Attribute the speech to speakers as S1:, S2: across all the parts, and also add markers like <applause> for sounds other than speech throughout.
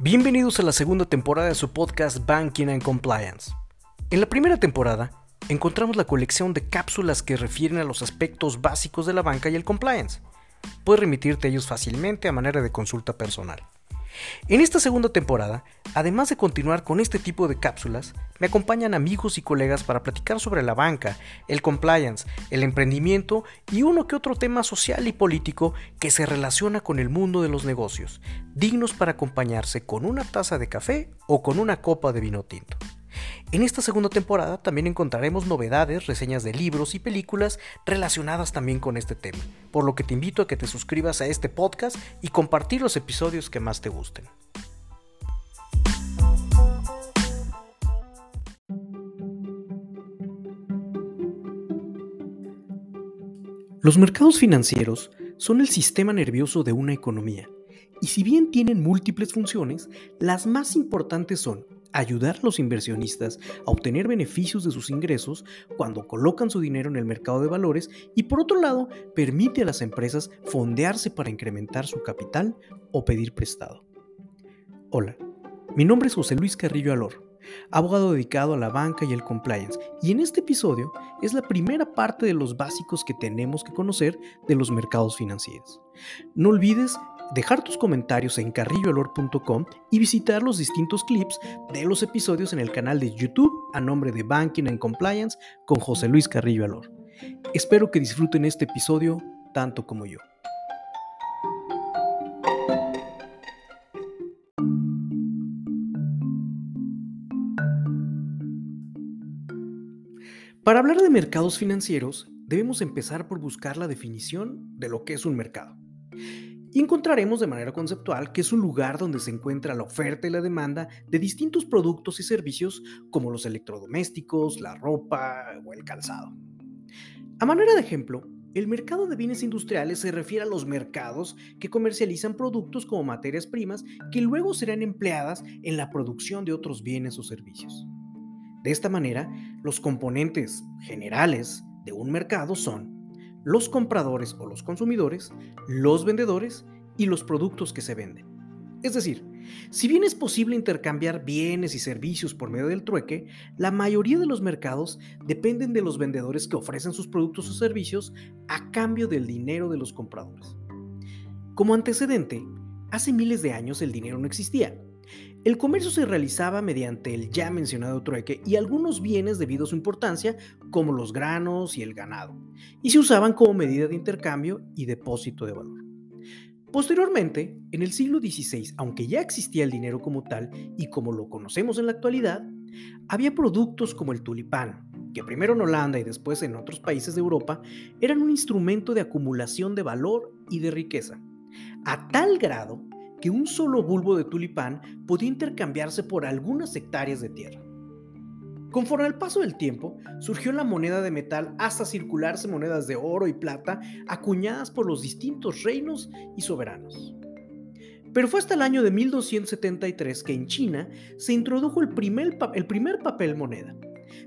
S1: Bienvenidos a la segunda temporada de su podcast Banking and Compliance. En la primera temporada, encontramos la colección de cápsulas que refieren a los aspectos básicos de la banca y el compliance. Puedes remitirte a ellos fácilmente a manera de consulta personal. En esta segunda temporada, además de continuar con este tipo de cápsulas, me acompañan amigos y colegas para platicar sobre la banca, el compliance, el emprendimiento y uno que otro tema social y político que se relaciona con el mundo de los negocios, dignos para acompañarse con una taza de café o con una copa de vino tinto. En esta segunda temporada también encontraremos novedades, reseñas de libros y películas relacionadas también con este tema, por lo que te invito a que te suscribas a este podcast y compartir los episodios que más te gusten. Los mercados financieros son el sistema nervioso de una economía, y si bien tienen múltiples funciones, las más importantes son ayudar a los inversionistas a obtener beneficios de sus ingresos cuando colocan su dinero en el mercado de valores y por otro lado permite a las empresas fondearse para incrementar su capital o pedir prestado. Hola, mi nombre es José Luis Carrillo Alor, abogado dedicado a la banca y el compliance, y en este episodio es la primera parte de los básicos que tenemos que conocer de los mercados financieros. No olvides dejar tus comentarios en carrilloalor.com y visitar los distintos clips de los episodios en el canal de YouTube a nombre de Banking and Compliance con José Luis Carrillo Alor. Espero que disfruten este episodio tanto como yo. Para hablar de mercados financieros, debemos empezar por buscar la definición de lo que es un mercado. Y encontraremos de manera conceptual que es un lugar donde se encuentra la oferta y la demanda de distintos productos y servicios como los electrodomésticos, la ropa o el calzado. A manera de ejemplo, el mercado de bienes industriales se refiere a los mercados que comercializan productos como materias primas que luego serán empleadas en la producción de otros bienes o servicios. De esta manera, los componentes generales de un mercado son los compradores o los consumidores, los vendedores y los productos que se venden. Es decir, si bien es posible intercambiar bienes y servicios por medio del trueque, la mayoría de los mercados dependen de los vendedores que ofrecen sus productos o servicios a cambio del dinero de los compradores. Como antecedente, hace miles de años el dinero no existía el comercio se realizaba mediante el ya mencionado trueque y algunos bienes debido a su importancia, como los granos y el ganado, y se usaban como medida de intercambio y depósito de valor. Posteriormente, en el siglo XVI, aunque ya existía el dinero como tal y como lo conocemos en la actualidad, había productos como el tulipán, que primero en Holanda y después en otros países de Europa eran un instrumento de acumulación de valor y de riqueza, a tal grado que un solo bulbo de tulipán podía intercambiarse por algunas hectáreas de tierra. Conforme al paso del tiempo, surgió la moneda de metal hasta circularse monedas de oro y plata acuñadas por los distintos reinos y soberanos. Pero fue hasta el año de 1273 que en China se introdujo el primer, el primer papel moneda,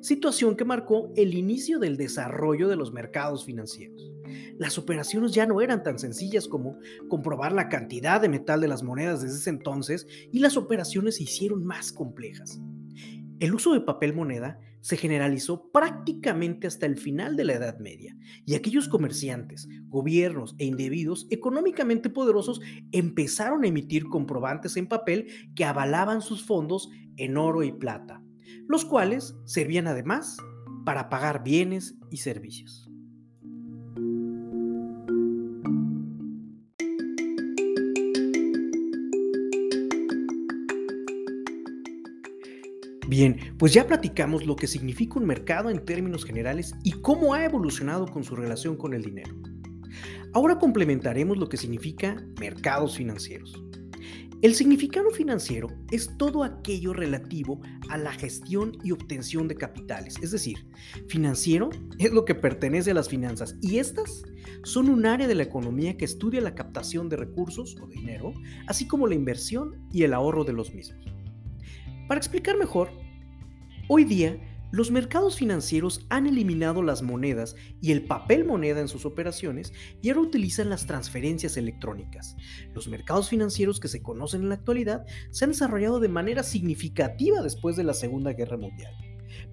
S1: situación que marcó el inicio del desarrollo de los mercados financieros las operaciones ya no eran tan sencillas como comprobar la cantidad de metal de las monedas desde ese entonces y las operaciones se hicieron más complejas. El uso de papel moneda se generalizó prácticamente hasta el final de la Edad Media, y aquellos comerciantes, gobiernos e individuos económicamente poderosos empezaron a emitir comprobantes en papel que avalaban sus fondos en oro y plata, los cuales servían además para pagar bienes y servicios. Bien, pues ya platicamos lo que significa un mercado en términos generales y cómo ha evolucionado con su relación con el dinero. Ahora complementaremos lo que significa mercados financieros. El significado financiero es todo aquello relativo a la gestión y obtención de capitales, es decir, financiero es lo que pertenece a las finanzas y estas son un área de la economía que estudia la captación de recursos o dinero, así como la inversión y el ahorro de los mismos. Para explicar mejor, hoy día Los mercados financieros han eliminado las monedas y el papel moneda en sus operaciones y ahora utilizan las transferencias electrónicas. Los mercados financieros que se conocen en la actualidad se han desarrollado de manera significativa después de la Segunda Guerra Mundial,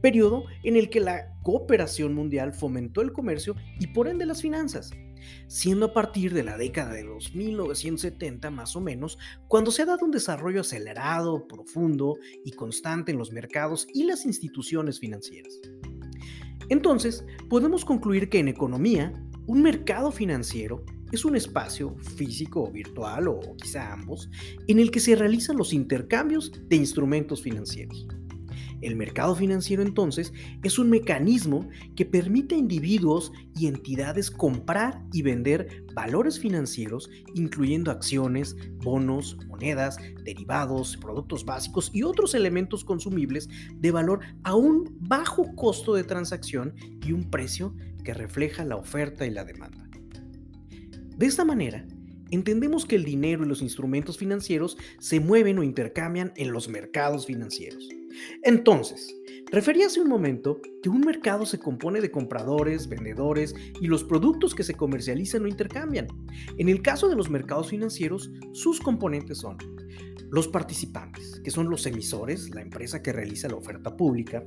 S1: periodo en el que la cooperación mundial fomentó el comercio y por ende las finanzas siendo a partir de la década de los 1970 más o menos cuando se ha dado un desarrollo acelerado, profundo y constante en los mercados y las instituciones financieras. Entonces, podemos concluir que en economía, un mercado financiero es un espacio físico o virtual o quizá ambos en el que se realizan los intercambios de instrumentos financieros. El mercado financiero entonces es un mecanismo que permite a individuos y entidades comprar y vender valores financieros, incluyendo acciones, bonos, monedas, derivados, productos básicos y otros elementos consumibles de valor a un bajo costo de transacción y un precio que refleja la oferta y la demanda. De esta manera, entendemos que el dinero y los instrumentos financieros se mueven o intercambian en los mercados financieros. Entonces, refería hace un momento que un mercado se compone de compradores, vendedores y los productos que se comercializan o intercambian. En el caso de los mercados financieros, sus componentes son los participantes, que son los emisores, la empresa que realiza la oferta pública,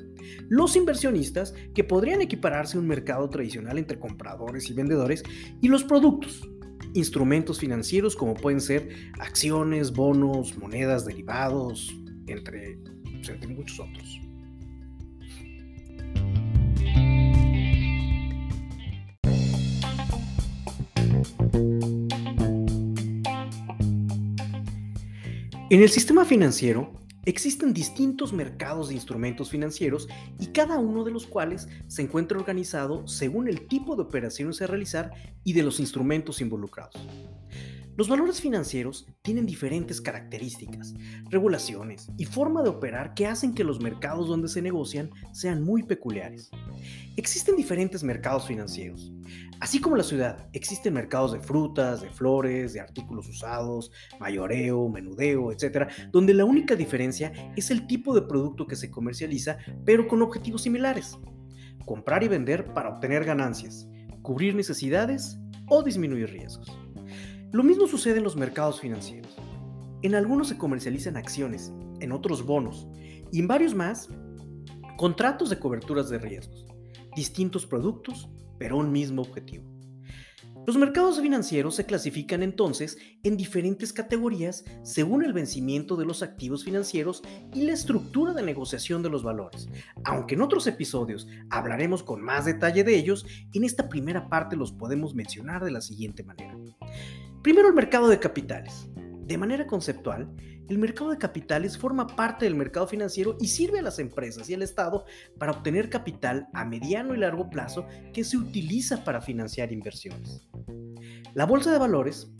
S1: los inversionistas, que podrían equipararse a un mercado tradicional entre compradores y vendedores, y los productos, instrumentos financieros como pueden ser acciones, bonos, monedas, derivados, entre muchos otros. En el sistema financiero existen distintos mercados de instrumentos financieros y cada uno de los cuales se encuentra organizado según el tipo de operaciones a realizar y de los instrumentos involucrados. Los valores financieros tienen diferentes características, regulaciones y forma de operar que hacen que los mercados donde se negocian sean muy peculiares. Existen diferentes mercados financieros. Así como la ciudad, existen mercados de frutas, de flores, de artículos usados, mayoreo, menudeo, etc., donde la única diferencia es el tipo de producto que se comercializa, pero con objetivos similares. Comprar y vender para obtener ganancias, cubrir necesidades o disminuir riesgos. Lo mismo sucede en los mercados financieros. En algunos se comercializan acciones, en otros bonos y en varios más contratos de coberturas de riesgos, distintos productos, pero un mismo objetivo. Los mercados financieros se clasifican entonces en diferentes categorías según el vencimiento de los activos financieros y la estructura de negociación de los valores. Aunque en otros episodios hablaremos con más detalle de ellos, en esta primera parte los podemos mencionar de la siguiente manera. Primero el mercado de capitales. De manera conceptual, el mercado de capitales forma parte del mercado financiero y sirve a las empresas y al Estado para obtener capital a mediano y largo plazo que se utiliza para financiar inversiones. La bolsa de valores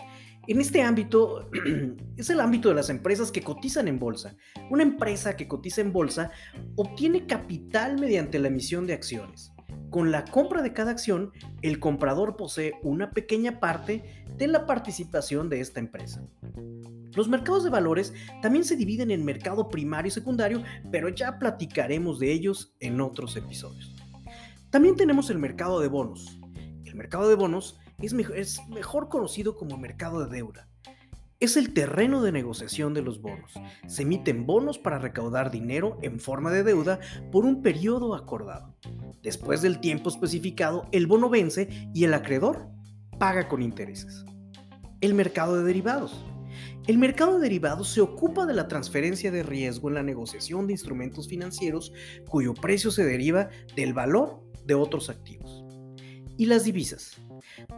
S1: en este ámbito <clears throat> es el ámbito de las empresas que cotizan en bolsa. Una empresa que cotiza en bolsa obtiene capital mediante la emisión de acciones. Con la compra de cada acción, el comprador posee una pequeña parte de la participación de esta empresa. Los mercados de valores también se dividen en mercado primario y secundario, pero ya platicaremos de ellos en otros episodios. También tenemos el mercado de bonos. El mercado de bonos es mejor, conocido como mercado de deuda. Es el terreno de negociación de los bonos. Se emiten bonos para recaudar dinero en forma de deuda por un periodo acordado. Después del tiempo especificado, el bono vence y el acreedor paga con intereses. El mercado de derivados. El mercado de derivados se ocupa de la transferencia de riesgo en la negociación de instrumentos financieros cuyo precio se deriva del valor de otros activos. Y las divisas,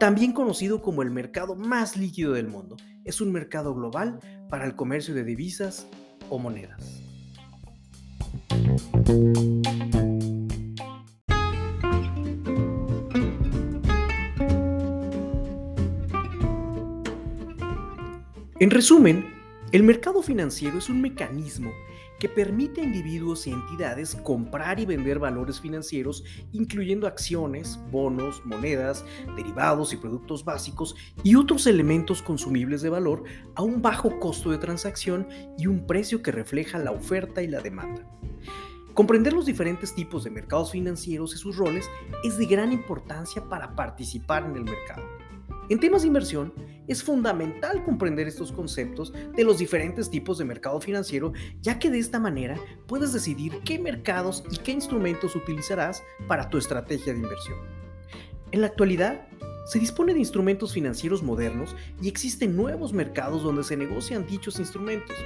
S1: también conocido como el mercado más líquido del mundo, es un mercado global para el comercio de divisas o monedas. En resumen, el mercado financiero es un mecanismo que permite a individuos y entidades comprar y vender valores financieros, incluyendo acciones, bonos, monedas, derivados y productos básicos y otros elementos consumibles de valor a un bajo costo de transacción y un precio que refleja la oferta y la demanda. Comprender los diferentes tipos de mercados financieros y sus roles es de gran importancia para participar en el mercado. En temas de inversión, es fundamental comprender estos conceptos de los diferentes tipos de mercado financiero, ya que de esta manera puedes decidir qué mercados y qué instrumentos utilizarás para tu estrategia de inversión. En la actualidad, se dispone de instrumentos financieros modernos y existen nuevos mercados donde se negocian dichos instrumentos.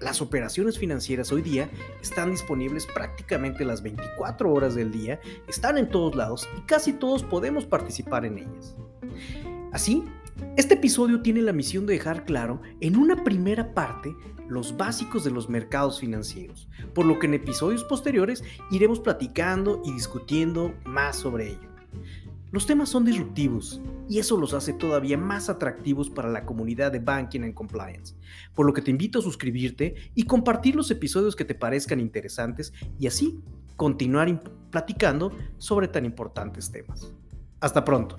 S1: Las operaciones financieras hoy día están disponibles prácticamente las 24 horas del día, están en todos lados y casi todos podemos participar en ellas. Así, este episodio tiene la misión de dejar claro en una primera parte los básicos de los mercados financieros, por lo que en episodios posteriores iremos platicando y discutiendo más sobre ello. Los temas son disruptivos y eso los hace todavía más atractivos para la comunidad de Banking and Compliance, por lo que te invito a suscribirte y compartir los episodios que te parezcan interesantes y así continuar platicando sobre tan importantes temas. Hasta pronto.